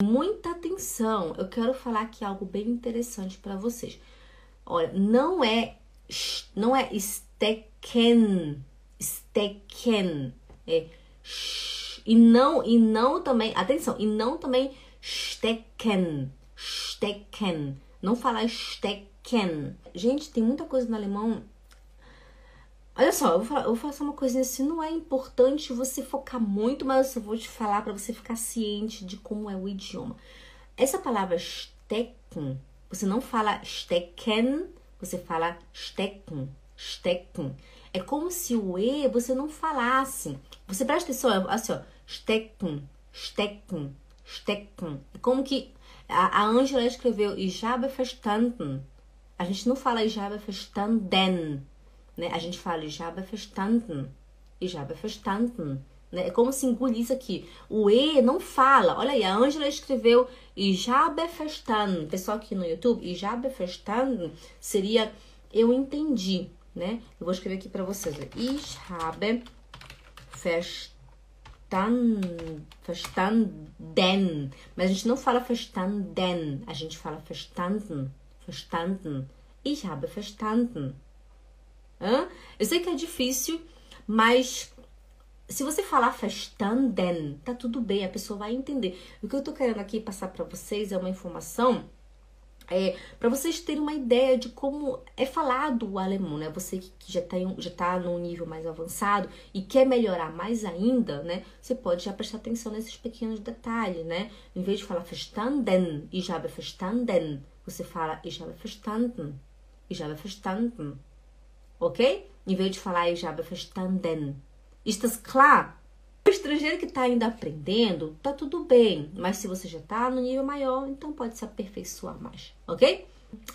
Muita atenção, eu quero falar aqui algo bem interessante para vocês. Olha, não é não é stecken, stecken, é e não e não também, atenção, e não também stecken, stecken. Não falar stecken. Gente, tem muita coisa no alemão Olha só, eu vou, falar, eu vou falar só uma coisinha assim, não é importante você focar muito, mas eu vou te falar para você ficar ciente de como é o idioma. Essa palavra stecken, você não fala stecken, você fala stecken, stecken. É como se o E você não falasse. Você presta atenção, assim, ó, stecken, stecken, stecken. É como que a Ângela escreveu ich habe verstanden. A gente não fala ich habe verstanden né? A gente fala ich habe verstanden. Ich habe verstanden. Né? É como se engolisse aqui. O E não fala. Olha aí, a Ângela escreveu Ich habe verstanden. Pessoal aqui no YouTube, Ich habe verstanden seria eu entendi, né? Eu vou escrever aqui para vocês. Ich habe verstanden, verstanden. Mas a gente não fala verstanden, a gente fala verstanden, verstanden. Ich habe verstanden. Hã? Eu sei que é difícil, mas se você falar verstanden, tá tudo bem, a pessoa vai entender. O que eu tô querendo aqui passar para vocês é uma informação é, para vocês terem uma ideia de como é falado o alemão, né? Você que já está já tá num nível mais avançado e quer melhorar mais ainda, né? Você pode já prestar atenção nesses pequenos detalhes, né? Em vez de falar verstanden, ich habe verstanden, você fala ich habe verstanden, ich habe verstanden ok? Em vez de falar habe verstanden. Ist das klar? O estrangeiro que está ainda aprendendo, tá tudo bem, mas se você já está no nível maior, então pode se aperfeiçoar mais, ok?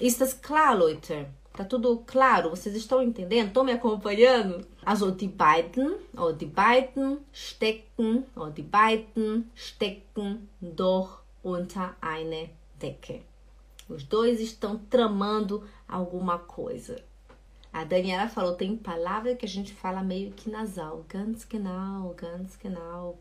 Ist das klar, Leute? Tá tudo claro? Vocês estão entendendo? Estão me acompanhando? Also die beiden, ou die beiden stecken, ou die beiden stecken doch unter eine Decke. Os dois estão tramando alguma coisa. A Daniela falou, tem palavra que a gente fala meio que nasal. Ganz genau, ganz genau.